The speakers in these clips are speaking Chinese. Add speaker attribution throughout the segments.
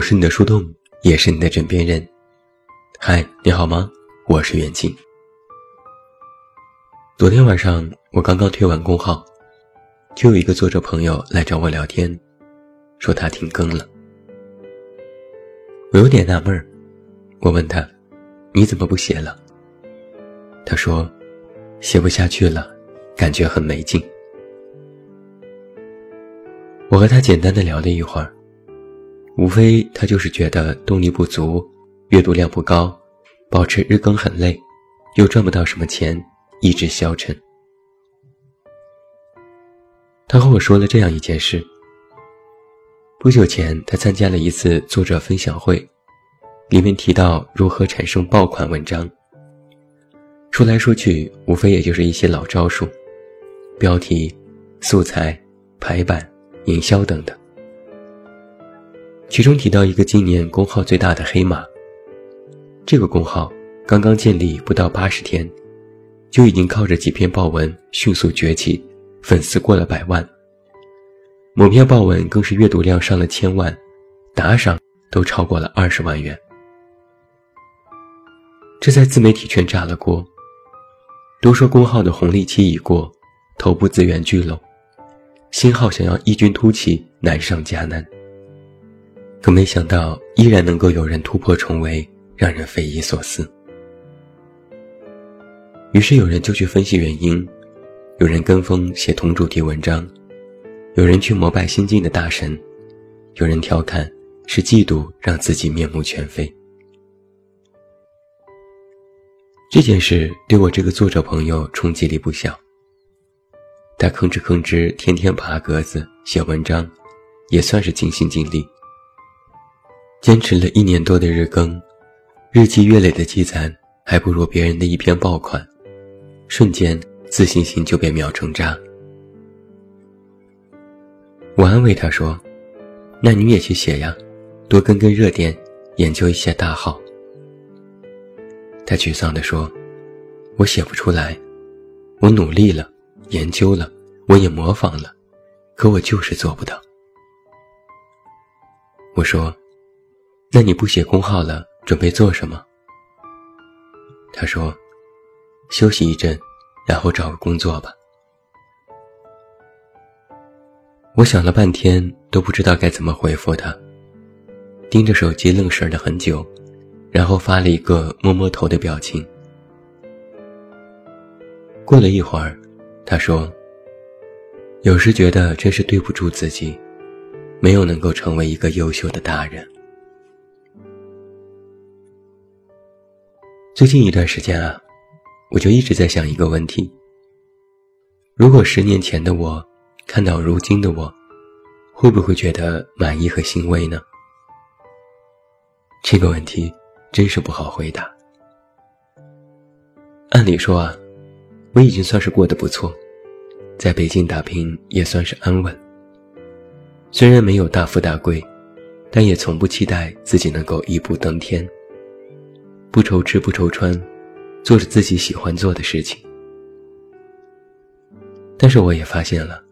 Speaker 1: 我是你的树洞，也是你的枕边人。嗨，你好吗？我是袁静。昨天晚上我刚刚推完公号，就有一个作者朋友来找我聊天，说他停更了。我有点纳闷儿，我问他：“你怎么不写了？”他说：“写不下去了，感觉很没劲。”我和他简单的聊了一会儿。无非他就是觉得动力不足，阅读量不高，保持日更很累，又赚不到什么钱，意志消沉。他和我说了这样一件事：不久前他参加了一次作者分享会，里面提到如何产生爆款文章。说来说去，无非也就是一些老招数，标题、素材、排版、营销等等。其中提到一个今年公号最大的黑马。这个公号刚刚建立不到八十天，就已经靠着几篇爆文迅速崛起，粉丝过了百万。某篇爆文更是阅读量上了千万，打赏都超过了二十万元。这在自媒体圈炸了锅。都说公号的红利期已过，头部资源聚拢，新号想要异军突起难上加难。可没想到，依然能够有人突破重围，让人匪夷所思。于是有人就去分析原因，有人跟风写同主题文章，有人去膜拜新晋的大神，有人调侃是嫉妒让自己面目全非。这件事对我这个作者朋友冲击力不小，他吭哧吭哧天天爬格子写文章，也算是尽心尽力。坚持了一年多的日更，日积月累的积攒还不如别人的一篇爆款，瞬间自信心就被秒成渣。我安慰他说：“那你也去写呀，多跟跟热点，研究一些大号。”他沮丧地说：“我写不出来，我努力了，研究了，我也模仿了，可我就是做不到。”我说。那你不写公号了，准备做什么？他说：“休息一阵，然后找个工作吧。”我想了半天都不知道该怎么回复他，盯着手机愣神了很久，然后发了一个摸摸头的表情。过了一会儿，他说：“有时觉得真是对不住自己，没有能够成为一个优秀的大人。”最近一段时间啊，我就一直在想一个问题：如果十年前的我看到如今的我，会不会觉得满意和欣慰呢？这个问题真是不好回答。按理说啊，我已经算是过得不错，在北京打拼也算是安稳。虽然没有大富大贵，但也从不期待自己能够一步登天。不愁吃不愁穿，做着自己喜欢做的事情。但是我也发现了，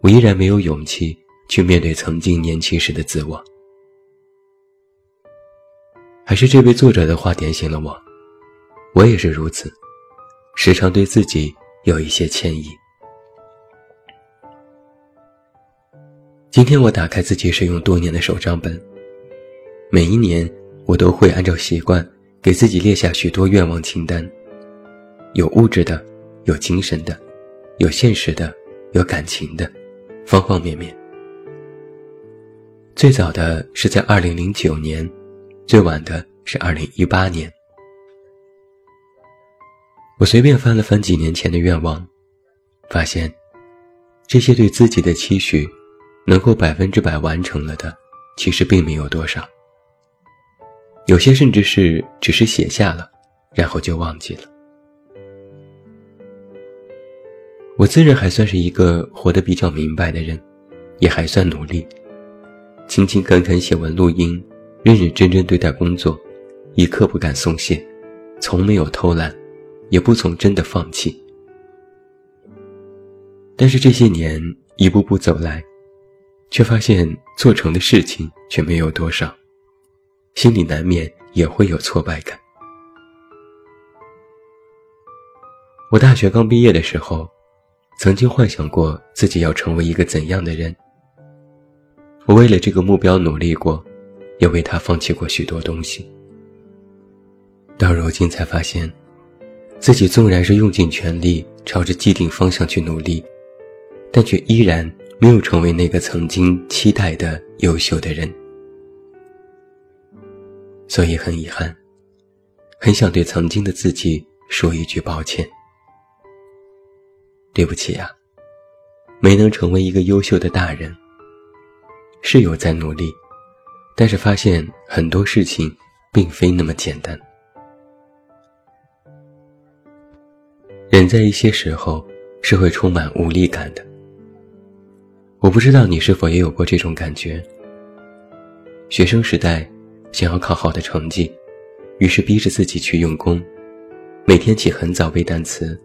Speaker 1: 我依然没有勇气去面对曾经年轻时的自我。还是这位作者的话点醒了我，我也是如此，时常对自己有一些歉意。今天我打开自己使用多年的手账本，每一年我都会按照习惯。给自己列下许多愿望清单，有物质的，有精神的，有现实的，有感情的，方方面面。最早的是在二零零九年，最晚的是二零一八年。我随便翻了翻几年前的愿望，发现这些对自己的期许，能够百分之百完成了的，其实并没有多少。有些甚至是只是写下了，然后就忘记了。我自认还算是一个活得比较明白的人，也还算努力，勤勤恳恳写文录音，认认真真对待工作，一刻不敢松懈，从没有偷懒，也不曾真的放弃。但是这些年一步步走来，却发现做成的事情却没有多少，心里难免也会有挫败感。我大学刚毕业的时候，曾经幻想过自己要成为一个怎样的人。我为了这个目标努力过，也为他放弃过许多东西。到如今才发现，自己纵然是用尽全力朝着既定方向去努力，但却依然没有成为那个曾经期待的优秀的人。所以很遗憾，很想对曾经的自己说一句抱歉。对不起呀，没能成为一个优秀的大人。是有在努力，但是发现很多事情并非那么简单。人在一些时候是会充满无力感的。我不知道你是否也有过这种感觉。学生时代想要考好的成绩，于是逼着自己去用功，每天起很早背单词，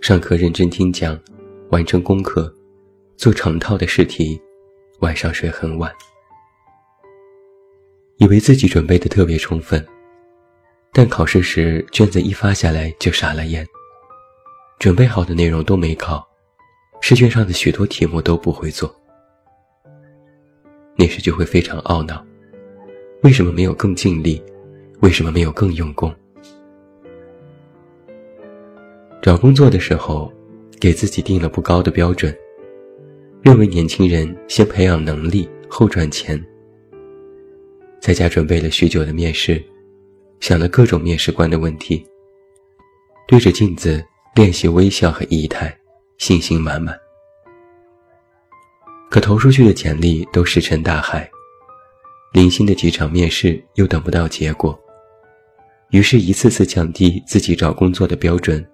Speaker 1: 上课认真听讲，完成功课，做成套的试题。晚上睡很晚，以为自己准备的特别充分，但考试时卷子一发下来就傻了眼。准备好的内容都没考，试卷上的许多题目都不会做。那时就会非常懊恼，为什么没有更尽力？为什么没有更用功？找工作的时候，给自己定了不高的标准。认为年轻人先培养能力后赚钱。在家准备了许久的面试，想了各种面试官的问题，对着镜子练习微笑和仪态，信心满满。可投出去的简历都石沉大海，零星的几场面试又等不到结果，于是一次次降低自己找工作的标准，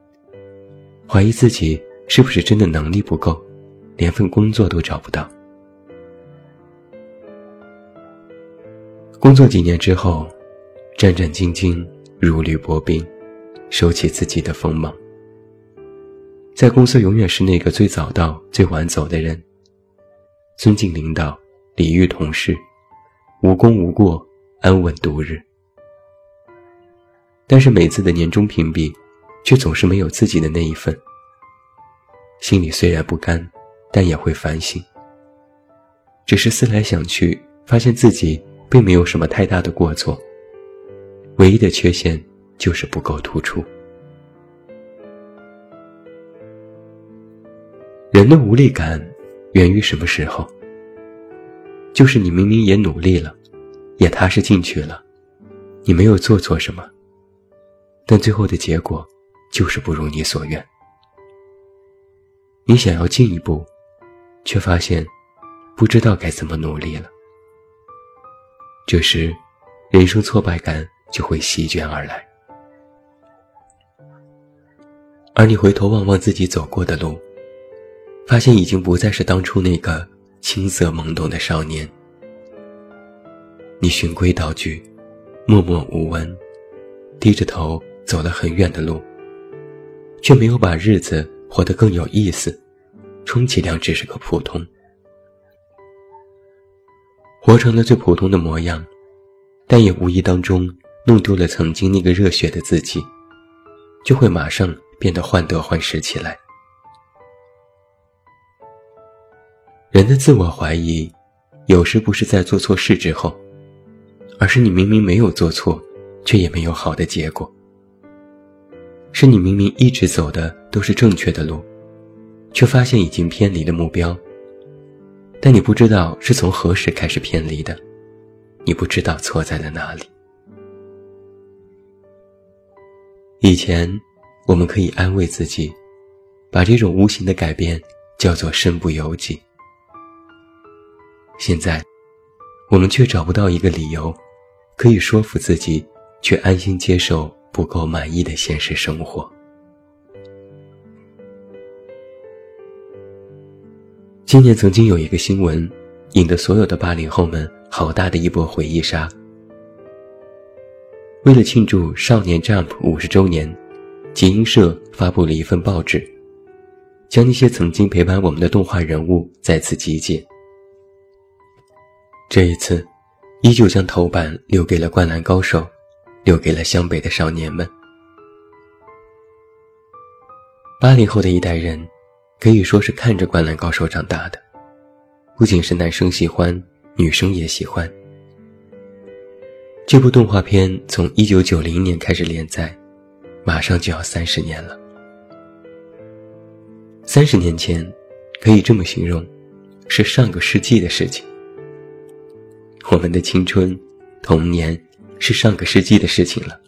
Speaker 1: 怀疑自己是不是真的能力不够。连份工作都找不到。工作几年之后，战战兢兢，如履薄冰，收起自己的锋芒。在公司永远是那个最早到、最晚走的人。尊敬领导，礼遇同事，无功无过，安稳度日。但是每次的年终评比，却总是没有自己的那一份。心里虽然不甘。但也会反省，只是思来想去，发现自己并没有什么太大的过错，唯一的缺陷就是不够突出。人的无力感源于什么时候？就是你明明也努力了，也踏实进去了，你没有做错什么，但最后的结果就是不如你所愿。你想要进一步。却发现，不知道该怎么努力了。这时，人生挫败感就会席卷而来。而你回头望望自己走过的路，发现已经不再是当初那个青涩懵懂的少年。你循规蹈矩，默默无闻，低着头走了很远的路，却没有把日子活得更有意思。充其量只是个普通，活成了最普通的模样，但也无意当中弄丢了曾经那个热血的自己，就会马上变得患得患失起来。人的自我怀疑，有时不是在做错事之后，而是你明明没有做错，却也没有好的结果，是你明明一直走的都是正确的路。却发现已经偏离了目标，但你不知道是从何时开始偏离的，你不知道错在了哪里。以前，我们可以安慰自己，把这种无形的改变叫做身不由己。现在，我们却找不到一个理由，可以说服自己，去安心接受不够满意的现实生活。今年曾经有一个新闻，引得所有的八零后们好大的一波回忆杀。为了庆祝《少年 Jump》五十周年，集英社发布了一份报纸，将那些曾经陪伴我们的动画人物再次集结。这一次，依旧将头版留给了《灌篮高手》，留给了湘北的少年们。八零后的一代人，可以说是看着《灌篮高手》长大的，不仅是男生喜欢，女生也喜欢。这部动画片从一九九零年开始连载，马上就要三十年了。三十年前，可以这么形容，是上个世纪的事情。我们的青春、童年是上个世纪的事情了，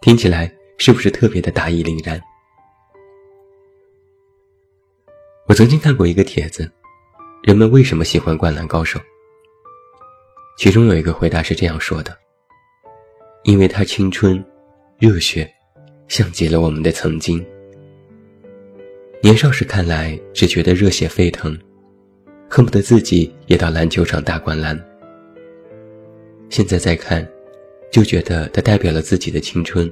Speaker 1: 听起来是不是特别的大义凛然？我曾经看过一个帖子，人们为什么喜欢《灌篮高手》？其中有一个回答是这样说的：“因为他青春、热血，像极了我们的曾经。年少时看来只觉得热血沸腾，恨不得自己也到篮球场打灌篮。现在再看，就觉得它代表了自己的青春，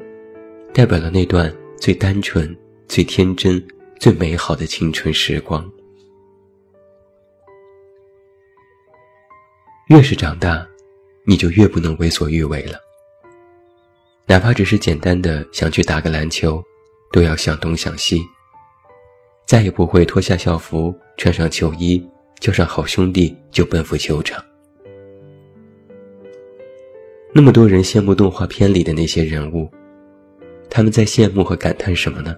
Speaker 1: 代表了那段最单纯、最天真。”最美好的青春时光。越是长大，你就越不能为所欲为了。哪怕只是简单的想去打个篮球，都要想东想西。再也不会脱下校服，穿上球衣，叫上好兄弟就奔赴球场。那么多人羡慕动画片里的那些人物，他们在羡慕和感叹什么呢？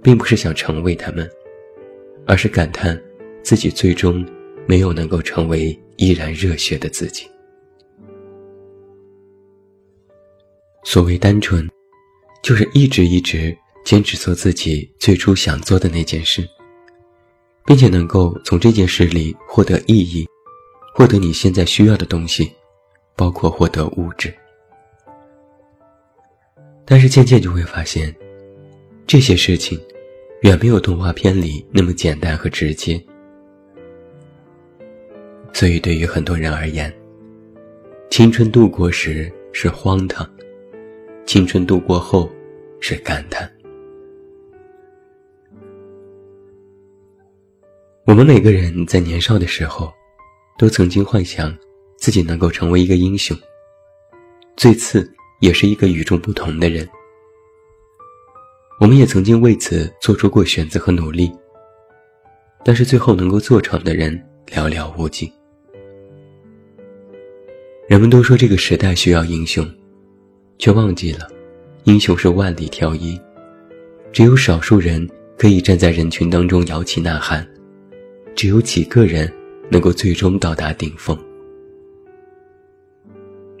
Speaker 1: 并不是想成为他们，而是感叹自己最终没有能够成为依然热血的自己。所谓单纯，就是一直一直坚持做自己最初想做的那件事，并且能够从这件事里获得意义，获得你现在需要的东西，包括获得物质。但是渐渐就会发现。这些事情，远没有动画片里那么简单和直接。所以，对于很多人而言，青春度过时是荒唐，青春度过后是感叹。我们每个人在年少的时候，都曾经幻想自己能够成为一个英雄，最次也是一个与众不同的人。我们也曾经为此做出过选择和努力，但是最后能够做成的人寥寥无几。人们都说这个时代需要英雄，却忘记了，英雄是万里挑一，只有少数人可以站在人群当中摇旗呐喊，只有几个人能够最终到达顶峰。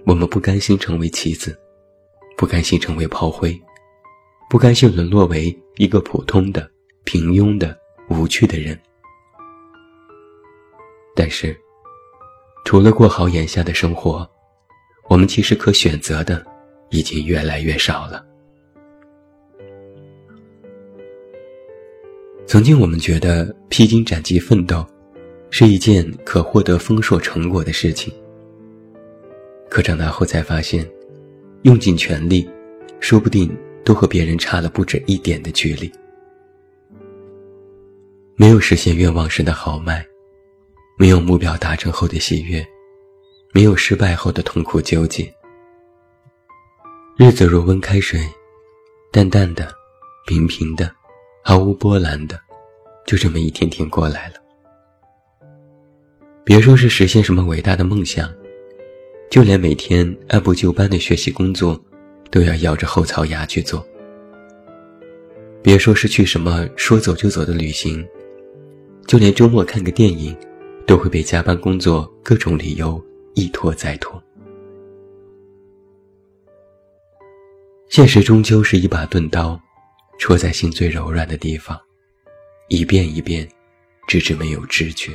Speaker 1: 我们不甘心成为棋子，不甘心成为炮灰。不甘心沦落为一个普通的、平庸的、无趣的人，但是，除了过好眼下的生活，我们其实可选择的已经越来越少了。曾经我们觉得披荆斩棘奋斗是一件可获得丰硕成果的事情，可长大后才发现，用尽全力，说不定。都和别人差了不止一点的距离，没有实现愿望时的豪迈，没有目标达成后的喜悦，没有失败后的痛苦纠结。日子如温开水，淡淡的，平平的，毫无波澜的，就这么一天天过来了。别说是实现什么伟大的梦想，就连每天按部就班的学习工作。都要咬着后槽牙去做。别说是去什么说走就走的旅行，就连周末看个电影，都会被加班工作各种理由一拖再拖。现实终究是一把钝刀，戳在心最柔软的地方，一遍一遍，直至没有知觉。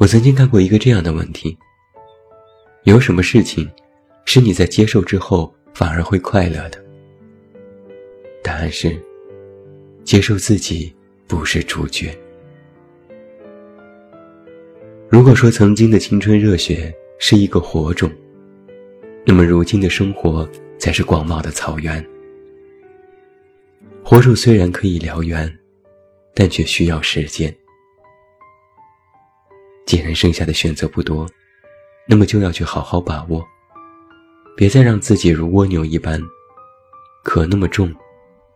Speaker 1: 我曾经看过一个这样的问题：有什么事情？是你在接受之后反而会快乐的。答案是，接受自己不是主角。如果说曾经的青春热血是一个火种，那么如今的生活才是广袤的草原。火种虽然可以燎原，但却需要时间。既然剩下的选择不多，那么就要去好好把握，别再让自己如蜗牛一般，壳那么重，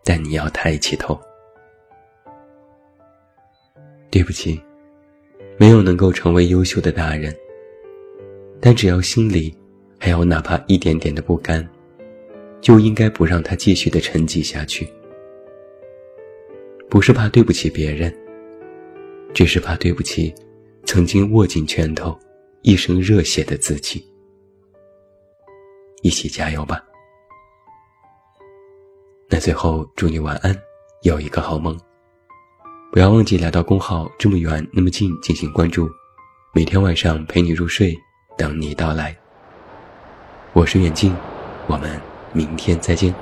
Speaker 1: 但你要抬起头。对不起，没有能够成为优秀的大人，但只要心里还有哪怕一点点的不甘，就应该不让他继续的沉寂下去。不是怕对不起别人，只是怕对不起曾经握紧拳头、一生热血的自己。一起加油吧！那最后祝你晚安，有一个好梦。不要忘记来到公号这么远那么近进行关注，每天晚上陪你入睡，等你到来。我是远近，我们明天再见。